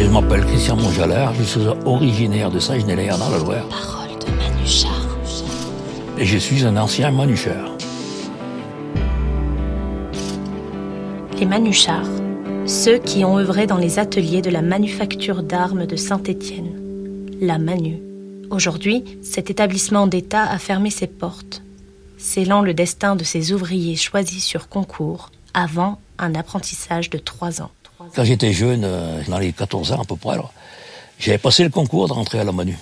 Je m'appelle Christian Monjalard, je suis originaire de Saint-Genélaire dans la Loire. Parole de Manuchard. Et je suis un ancien manucheur. Les Manuchards, ceux qui ont œuvré dans les ateliers de la manufacture d'armes de Saint-Étienne, la Manu. Aujourd'hui, cet établissement d'État a fermé ses portes, scellant le destin de ces ouvriers choisis sur concours avant un apprentissage de trois ans. Quand j'étais jeune, euh, dans les 14 ans à peu près, j'avais passé le concours de rentrer à la Manu.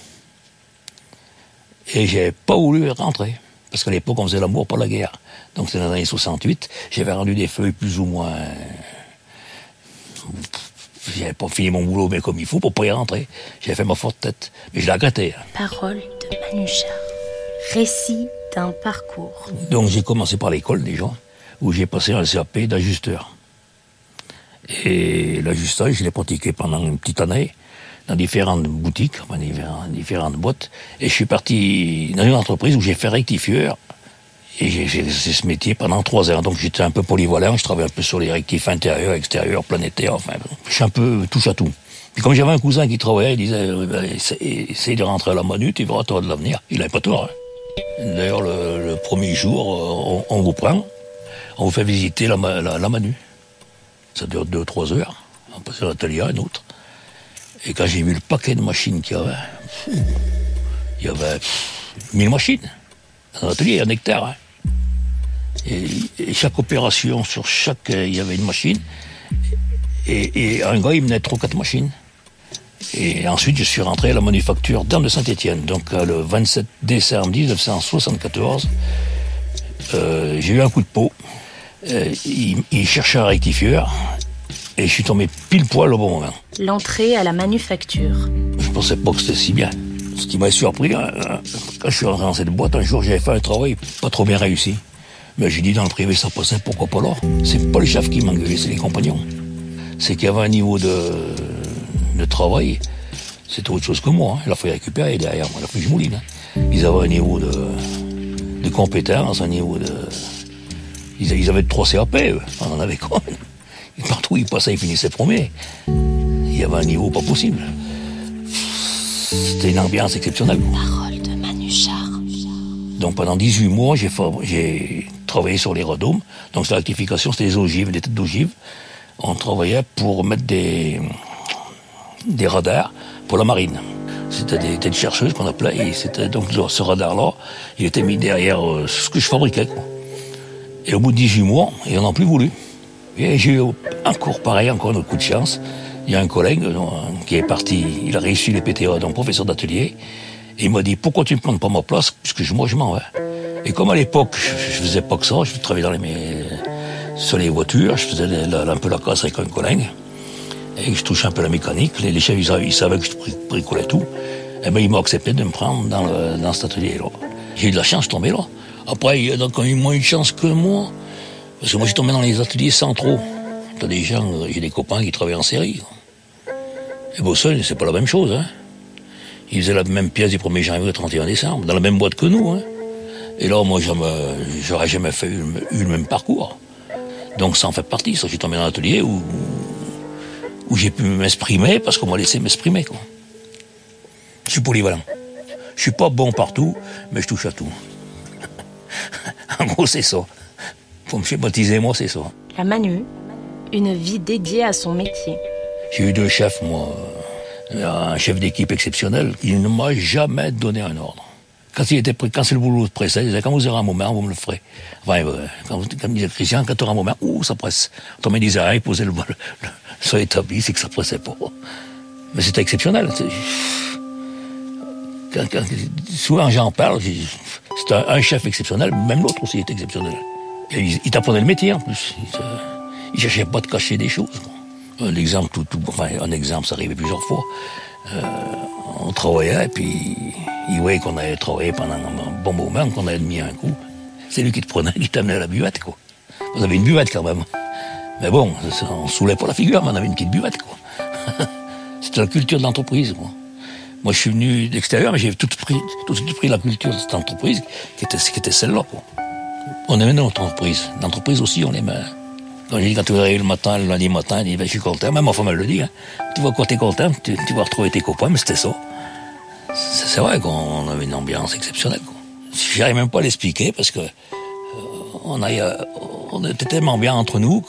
Et j'ai pas voulu rentrer. Parce qu'à l'époque, on faisait l'amour, pas la guerre. Donc c'était dans les années 68. J'avais rendu des feuilles plus ou moins... J'avais pas fini mon boulot, mais comme il faut, pour pas y rentrer. J'avais fait ma forte tête. Mais je l'ai regretté. hein. Parole de Manuchard. Récit d'un parcours. Donc j'ai commencé par l'école déjà, où j'ai passé un CAP d'ajusteur. Et l'ajustage, je l'ai pratiqué pendant une petite année dans différentes boutiques, enfin, différentes, boîtes. Et je suis parti dans une entreprise où j'ai fait rectifieur. Et j'ai fait ce métier pendant trois ans. Donc j'étais un peu polyvalent, je travaillais un peu sur les rectifs intérieurs, extérieurs, planétaires, enfin, je suis un peu touche à tout. Puis comme j'avais un cousin qui travaillait, il disait, euh, ben, essaye de rentrer à la Manu, tu verras, toi de l'avenir. Il n'avait pas tort. hein. D'ailleurs, le, le premier jour, euh, on, on vous prend, on vous fait visiter la, la, la Manu. Ça dure deux, trois heures. On passe d'un atelier à un autre. Et quand j'ai vu le paquet de machines qu'il y avait, il y avait pfff, 1000 machines. Dans l'atelier, un hectare. hein. Et, chaque opération, sur chaque, euh, il y avait une machine. Et, un gars, il menait trois, quatre machines. Et ensuite, je suis rentré à la manufacture d'Armes de Saint-Étienne. Donc, euh, le 27 décembre 1974, euh, j'ai eu un coup de peau. Euh, il, il cherchait un rectifieur. Et je suis tombé pile poil au bon moment. L'entrée à la manufacture. Je pensais pas que c'était si bien. Ce qui m'a surpris, hein, hein, quand je suis rentré dans cette boîte, un jour, j'avais fait un travail pas trop bien réussi. Mais j'ai dit dans le privé, ça passait, pourquoi pas là? C'est pas les chefs qui m'engueulaient, c'est les compagnons. C'est qu'il y avait un niveau de, de travail, c'était autre chose que moi. Hein. Il a fallu récupérer derrière moi, il a fallu que je mouline. hein. Ils avaient un niveau de, de compétence, un niveau de... Ils, ils avaient trois CAP, eux. On en avait quoi Partout où ils passaient, ils finissaient premiers. Il y avait un niveau pas possible. C'était une ambiance exceptionnelle. Parole de Manuchard. Donc pendant 18 mois, j'ai travaillé sur les redomes. Donc c'est la rectification, c'était les ogives, des têtes d'ogives. On travaillait pour mettre des, des radars pour la marine. C'était des têtes chercheuses qu'on appelait. Et c'était donc ce radar-là, il était mis derrière euh, ce que je fabriquais. Quoi. Et au bout de 18 mois, ils n'en ont plus voulu. Et j'ai eu encore pareil, encore un coup de chance. Il y a un collègue euh, qui est parti, il a réussi les PTA, donc professeur d'atelier. Et il m'a dit, pourquoi tu ne prends pas ma place? Puisque moi, je m'en vais. Et comme à l'époque, je, faisais pas que ça, je travaillais dans les, sur les voitures, je faisais un peu la casse avec un collègue. Et je touchais un peu la mécanique. Les, chefs, ils savaient, que je bri- bricolais tout. Et ben, ils m'ont accepté de me prendre dans, dans cet atelier-là. J'ai eu de la chance de tomber là. Après, il y en a qui ont eu moins de chance que moi. Parce que moi, j'ai tombé dans les ateliers centraux. T'as des gens, euh, j'ai des copains qui travaillent en série. Et Bossel, c'est pas la même chose, hein. Ils faisaient la même pièce du 1er janvier au 31 décembre, dans la même boîte que nous, hein. Et là, moi, j'aurais jamais fait eu, le- même parcours. Donc, ça en fait partie, ça. J'ai tombé dans un atelier où, j'ai pu m'exprimer parce qu'on m'a laissé m'exprimer. Je suis polyvalent. Je suis pas bon partout, mais je touche à tout. en gros, c'est ça. Pour me schématiser, moi, c'est ça. La Manu. Une vie dédiée à son métier. J'ai eu deux chefs, moi. Euh, Un chef d'équipe exceptionnel qui ne m'a jamais donné un ordre. Quand, il était quand c'est le boulot pressé, il disait quand vous aurez un moment, vous me le ferez. Enfin, euh, quand, comme disait Christian, quand tu auras un moment, ouh, ça presse. Quand il disait, ah, il posait le, le, le sur l'établi, c'est que ça pressait pas. Mais c'était exceptionnel. Quand, quand- souvent j'en parle, c'est un, chef exceptionnel, même l'autre aussi est exceptionnel. Il, t'apprenait le métier en plus. Il, il cherchait pas te cacher des choses. Un exemple, tout, tout- enfin, un exemple, ça arrivait plusieurs fois. Euh, on travaillait, et puis il voyait qu'on avait travaillé pendant un bon moment, qu'on avait mis un coup. C'est lui qui te prenait, qui t'amenait à la buvette, quoi. Vous avez une buvette quand même. Mais bon, on ne saoulait pas la figure, mais on avait une petite buvette, quoi. C'était la culture de l'entreprise, quoi. Moi, je suis venu d'extérieur, mais j'ai tout tout pris la culture de cette entreprise, qui était, qui était celle-là. On aimait notre entreprise. L'entreprise aussi, on l'aimait. Quand j'ai dit, quand tu le matin, le lundi matin, dit, ben, je suis content. Même ma femme, elle le dit, hein. Tu vois, quand t'es content, tu, vas retrouver tes copains, mais c'était ça. C'est vrai qu'on avait une ambiance exceptionnelle, quoi. J'arrive même pas à l'expliquer parce que, euh, on, a, euh, on était tellement bien entre nous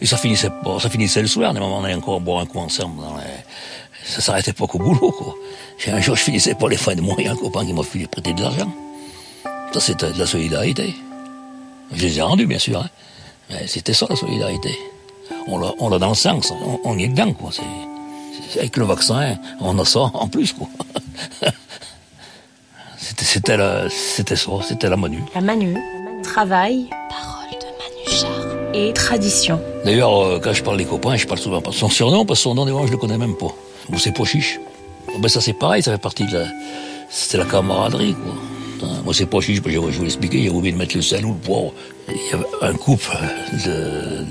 et ça finissait ça finissait le soir, des moments on allait encore boire un coup ensemble dans les, ça s'arrêtait pas qu'au boulot, quoi. Un jour, je finissais pas les fins de mois, un copain qui m'a filé prêter de l'argent. Ça, c'était de la solidarité. Je les ai rendus, bien sûr, hein. Mais c'était ça, la solidarité. On l'a, dans le sang, ça. On, on y est dedans, quoi. Avec le vaccin, on a ça en plus, quoi. c'était, c'était, la- c'était ça, c'était la Manu. La Manu, travail, parole de Manu Char et tradition. D'ailleurs, euh, quand je parle des copains, je parle souvent pas de son surnom, parce que son nom, je le connais même pas. C'est pas chiche. Ben, ça, c'est pareil, ça fait partie de la... C'était la camaraderie, quoi. Hein, Moi, c'est pas chiche, je, je vous l'expliquer, j'ai oublié de mettre le sel ou le poivre. Il y avait un couple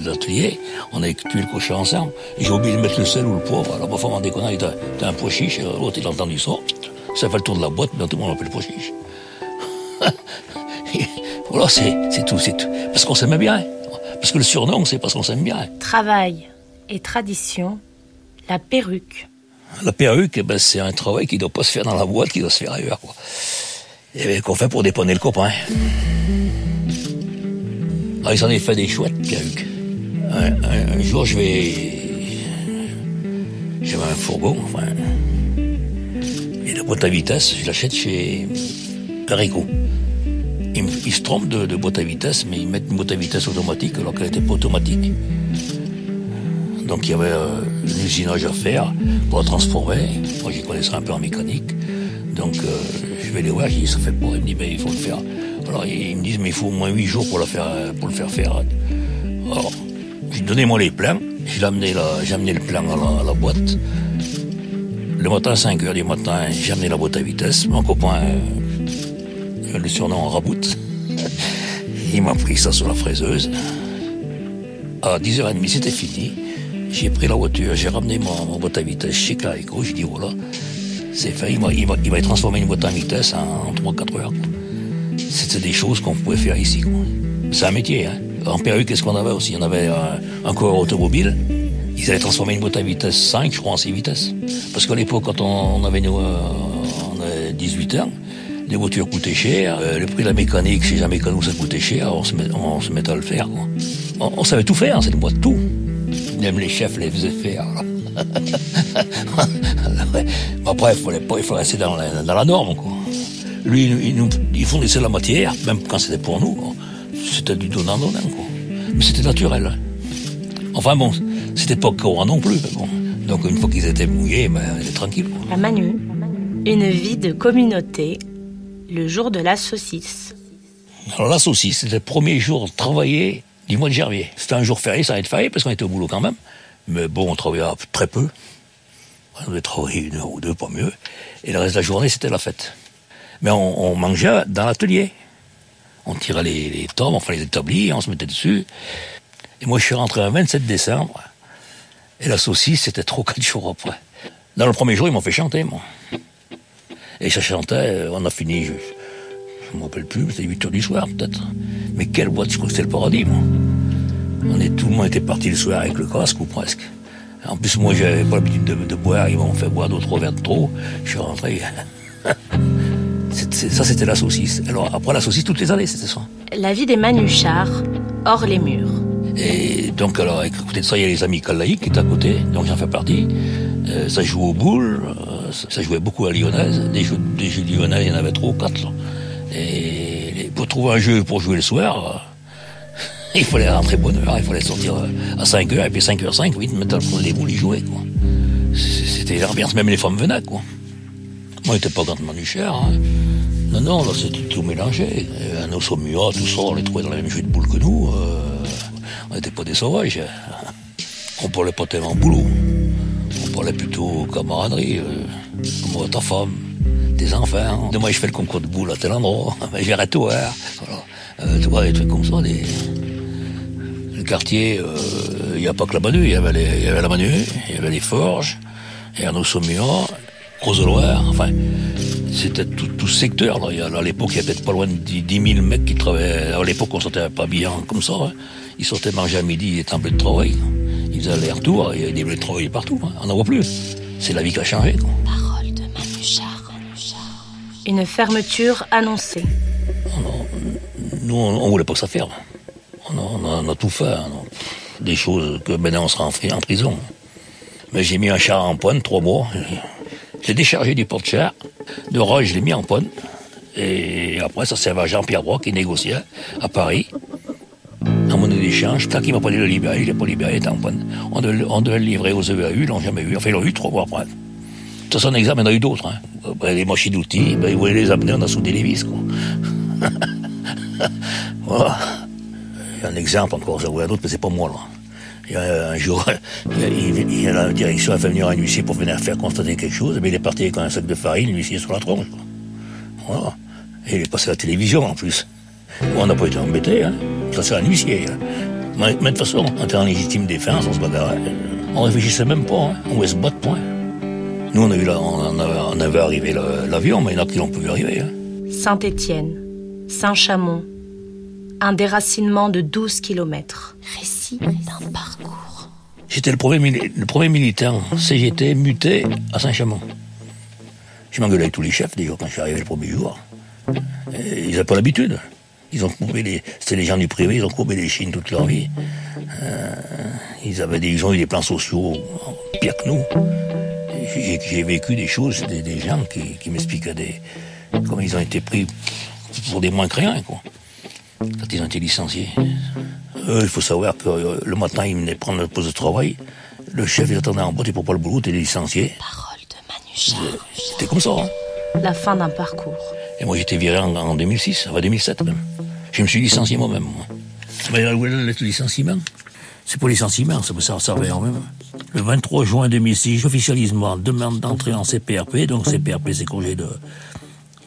l'atelier, on avait tué le cochon ensemble, j'ai oublié de mettre le sel ou le poivre. Alors, ma femme en déconnant, il était un pois chiche, alors l'autre, il a entendu ça, ça fait le tour de la boîte, mais tout le monde l'appelle pois chiche. voilà, c'est c'est tout, c'est tout. Parce qu'on s'aimait bien. Parce que le surnom, c'est parce qu'on s'aime bien. Travail et tradition, la perruque. La perruque, eh ben, c'est un travail qui ne doit pas se faire dans la boîte, qui doit se faire ailleurs. Et ben, qu'on fait pour dépanner le copain. Ah, il s'en est fait des chouettes perruques. Un, un- jour, je vais... J'avais un fourgon. Et la boîte à vitesse, je l'achète chez Perico. Il, me- il se trompe de, de boîte à vitesse, mais ils mettent une boîte à vitesse automatique alors qu'elle n'était pas automatique. Donc il y avait euh, un usinage à faire pour la transformer. Moi j'y connaissais un peu en mécanique. Donc euh, je vais les voir, je dis ça fait pas. Il me dit ben il faut le faire. Alors ils me disent mais il faut au moins 8 jours pour, euh, pour le faire faire. Alors j'ai donné moi les plans, j'ai amené, le plan à la, boîte. Le matin à 5 heures du matin, j'ai amené la boîte à vitesse. Mon copain, euh, le surnom Rabout, il m'a pris ça sur la fraiseuse. À 10h30, c'était fini. J'ai pris la voiture, j'ai ramené mon, boîte à vitesse chez Clarico. J'ai dit, voilà, c'est fait. Il m'a il il transformé une boîte à vitesse en, 3-4 heures. C'était des choses qu'on pouvait faire ici. C'est un métier. Hein. En Perru, qu'est-ce qu'on avait aussi? On avait un, un coureur automobile. Ils avaient transformé une boîte à vitesse 5, je crois, en 6 vitesses. Parce qu'à l'époque, quand on, avait nous, euh, on avait 18 ans, les voitures coûtaient cher. euh, le prix de la mécanique, chez un mécano, ça coûtait cher. On se, on se mettait à le faire. On, on savait tout faire, cette boîte, tout. Même les chefs les faisaient faire. Après, il fallait pas, il fallait rester dans la, dans la norme. Quoi. Lui, il, nous, il fournissait la matière, même quand c'était pour nous. quoi. C'était du donnant-donnant. Mais c'était naturel. hein. Enfin bon, c'était pas courant non plus. mais bon. Donc une fois qu'ils étaient mouillés, ben, on était tranquille. quoi. La Manu, une vie de communauté, le jour de la saucisse. Alors la saucisse, c'était le premier jour travaillé du mois de janvier. C'était un jour férié, ça allait être férié parce qu'on était au boulot quand même. Mais bon, on travaillait très peu. On devait travailler une heure ou deux, pas mieux. Et le reste de la journée, c'était la fête. Mais on, on mangeait dans l'atelier. On tirait les, les tomes, enfin les établis, on se mettait dessus. Et moi, je suis rentré le 27 décembre. Et la saucisse, c'était trop quatre jours après. Dans le premier jour, ils m'ont fait chanter, moi. Et ça chantait, euh, on a fini, je, je me rappelle plus, c'était 8 heures du soir peut-être. Mais quelle boîte, je crois que c'était le paradis, moi. On est, tout le monde était parti le soir avec le casque ou presque. En plus, moi, j'avais pas l'habitude de, de boire, ils m'ont fait boire deux, trois verres de trop. Je suis rentré. Ça, c'était la saucisse. Alors, après la saucisse, toutes les années, c'était ça. La vie des Manuchards, hors les murs. Et donc, alors, à côté de ça, il y a les amis Calaïques qui étaient à côté, donc j'en fais partie. Euh, ça joue au boule, euh, ça, jouait beaucoup à Lyonnaise. Des jeux, des jeux lyonnais, il y en avait trois ou quatre. Trouver un jeu pour jouer le soir, euh, il fallait rentrer bonne heure, il fallait sortir euh, à 5 heures, et puis 5 h 5, vite, mettre les boules, y jouer, quoi. C'était l'ambiance, même les femmes venaient, quoi. Moi, j'étais pas grandement du cher, hein. Non, non, là, c'était tout mélangé. Euh, Un osso muat, tout ça, on les trouvait dans la même jeu de boules que nous. on n'était pas des sauvages. On parlait pas tellement boulot. On parlait plutôt camaraderie. Euh, comment ta femme, tes enfants. Demain, je fais le concours de boules à tel endroit. Ben, J'irai tout voir. Voilà. Euh, tu vois, des trucs comme ça. Des... Le quartier, euh, il n'y a pas que la Manu. Il y avait, les- la Manu, il y avait les Forges, il y avait nos muat Rose-Loire, enfin, c'était tout, tout ce secteur. Là. Il y a- À l'époque, il y avait peut-être pas loin de 10 10 000 mecs qui travaillaient. À l'époque, on ne sortait pas bien comme ça. hein. Ils sortaient manger à midi, ils étaient en bleu de travail. Ils faisaient aller-retour, il y avait des bleus de travail partout. Hein. On n'en voit plus. C'est la vie qui a changé. Quoi. De. Une fermeture annoncée. nous, on, ne voulait pas que ça ferme. On a, tout fait. Hein. Des choses que maintenant on sera en, prison. Mais j'ai mis un char en pointe, trois mois. J'ai déchargé du porte-char. De rage, je l'ai mis en pointe. Et après, ça servait à Jean-Pierre Brock qui négociait à Paris. En monnaie d'échange, tant qu'il m'a pas dit de libérer, il n'est pas libéré, il était en pointe. On devait, le livrer aux EVAU, ils l'ont jamais eu. Enfin, ils l'ont eu trois mois après. Ça, c'est un exemple, il y en a eu d'autres. Hein. Les machines d'outils, ben, ils voulaient les amener, on a soudé les vis. Quoi. voilà. Un exemple encore, ça voulait un autre, mais c'est pas moi, là. Il y a un jour, il, la direction a fait venir un huissier pour venir faire constater quelque chose, mais il est parti avec un sac de farine, l'huissier sur la tronche. Voilà. Et il est passé à la télévision en plus. on n'a pas été embêté, hein. Ça, c'est un huissier. Hein. Mais, de toute façon, on était en légitime défense, on se bagarrait. On réfléchissait même pas, hein. On voulait se battre, point? Nous, on, a eu on, avait, arrivé l'avion, mais il y en a qui l'ont pu arriver. Hein. Saint-Étienne, Saint-Chamond, un déracinement de 12 kilomètres. Récit d'un parcours. J'étais le premier, le premier militant CGT muté à Saint-Chamond. Je m'engueulais avec tous les chefs, déjà, quand je suis arrivé le premier jour. ils n'avaient pas l'habitude. Ils ont courbé les, c'était les gens du privé, ils ont courbé les chines toute leur vie. Euh, ils avaient des, ils ont eu des plans sociaux pires que nous. J'ai, vécu des choses, des, des gens qui, qui m'expliquaient des, comment ils ont été pris pour des moins que rien, quoi. Quand ils ont été licenciés. Eux, il faut savoir que euh, le matin, ils venaient prendre leur poste de travail. Le chef, il attendait en boîte, il pour pas le boulot, t'es licencié. Parole de Manu C'était comme ça, hein. La fin d'un parcours. Et moi, j'étais viré en, en 2006, enfin 2007 même. Je me suis licencié moi-même. Moi. Mais le licenciement? C'est pour licenciement, ça ça servait en même. Le 23 juin 2006, j'officialise ma demande d'entrée en CPRP. Donc CPRP, c'est congé de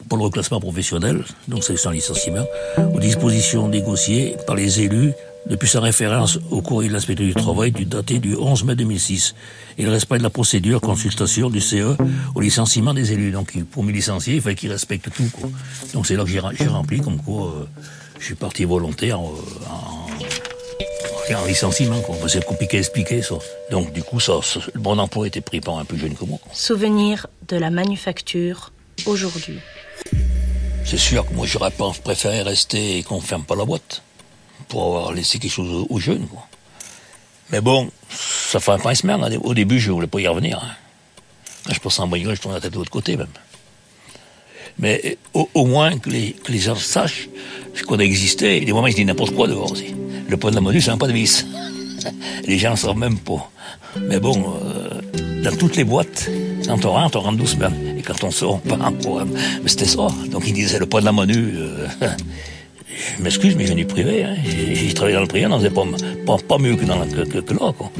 pour le reclassement professionnel, donc c'est sans licenciement, aux dispositions négociées par les élus depuis sa référence au courrier de l'inspecteur du travail du daté du 11 mai 2006 et le respect de la procédure consultation du CE au licenciement des élus. Donc pour me licencier, il fallait qu'il respecte tout. Quoi. Donc c'est là que j'ai rempli comme quoi euh, je suis parti volontaire euh, en, en, licenciement. C'est compliqué à expliquer ça. Donc du coup, ça, bon emploi était pris par un plus jeune que moi. Souvenir de la manufacture aujourd'hui. C'est sûr que moi j'aurais pas préféré rester et qu'on ferme pas la boîte pour avoir laissé quelque chose aux, jeunes. Quoi. Mais bon, ça fait un pincement. Au début, je voulais pas y revenir. Hein. Quand je pense en bagnole, je tourne la tête de l'autre côté même. Mais au, moins que les, que les gens sachent qu'on a existé. Et des moments, ils disent n'importe quoi dehors aussi. Le point de la module, c'est un pas de vis. les gens ne savent même pas. Mais bon, euh, dans toutes les boîtes, quand on rentre, on rentre doucement. Et quand on sort, on part en Mais c'était ça. Donc ils disaient le poids de la monu. Euh, je m'excuse, mais j'ai du privé. Hein. J'ai travaillé dans le privé, on faisait pas, mieux que, dans, que, que, là. Quoi.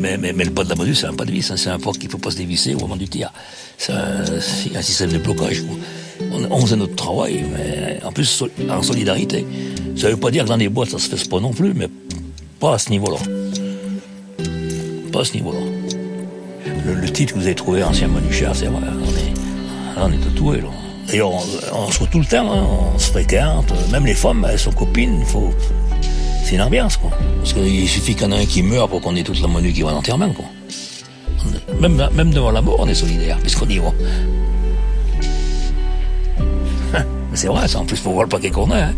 Mais, le pas de la monu, c'est un pas de vis. Hein. C'est un pas qu'il ne faut pas se dévisser au moment du tir. C'est un, système de blocage. On, faisait notre travail, mais en plus en solidarité. Ça veut pas dire que dans les boîtes, ça se fait pas non plus, mais pas à ce niveau-là. Pas à ce niveau-là. Le, titre que vous avez trouvé, ancien cher, c'est vrai. On est, on est tatoué, là. D'ailleurs, on, se voit tout le temps, hein, on se fréquente. Même les femmes, elles sont copines. Faut... C'est une ambiance, quoi. Parce qu'il suffit qu'il y en ait un qui meurt pour qu'on ait toute la monnaie qui va à l'enterrement, quoi. Même, même devant la mort, on est solidaire, puisqu'on y. C'est vrai, ça. En plus, faut voir le paquet qu'on a. Hein.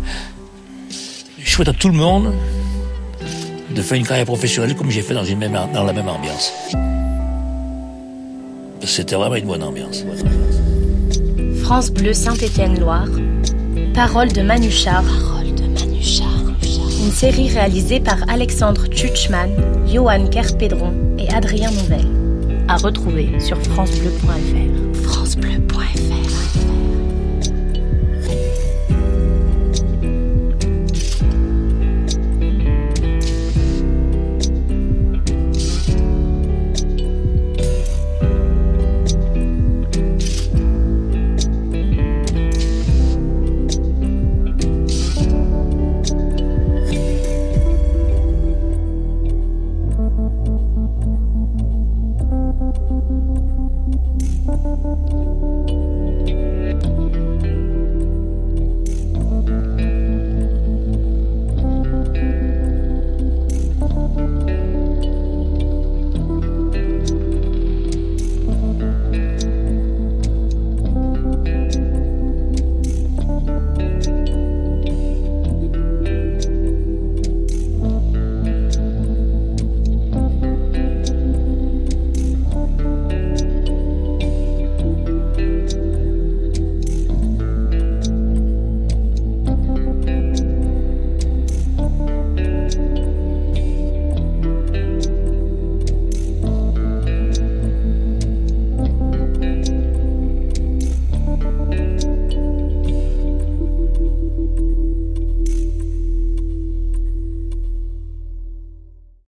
Je souhaite à tout le monde de faire une carrière professionnelle comme j'ai fait dans, une même, dans la même ambiance. C'était vraiment une bonne ambiance. France Bleu Saint-Étienne-Loire. Parole de Manuchard. Parole de Manuchard. Une série réalisée par Alexandre Tchutchman, Johan Kerpédron et Adrien Nouvel. À retrouver sur francebleu.fr. francebleu.fr.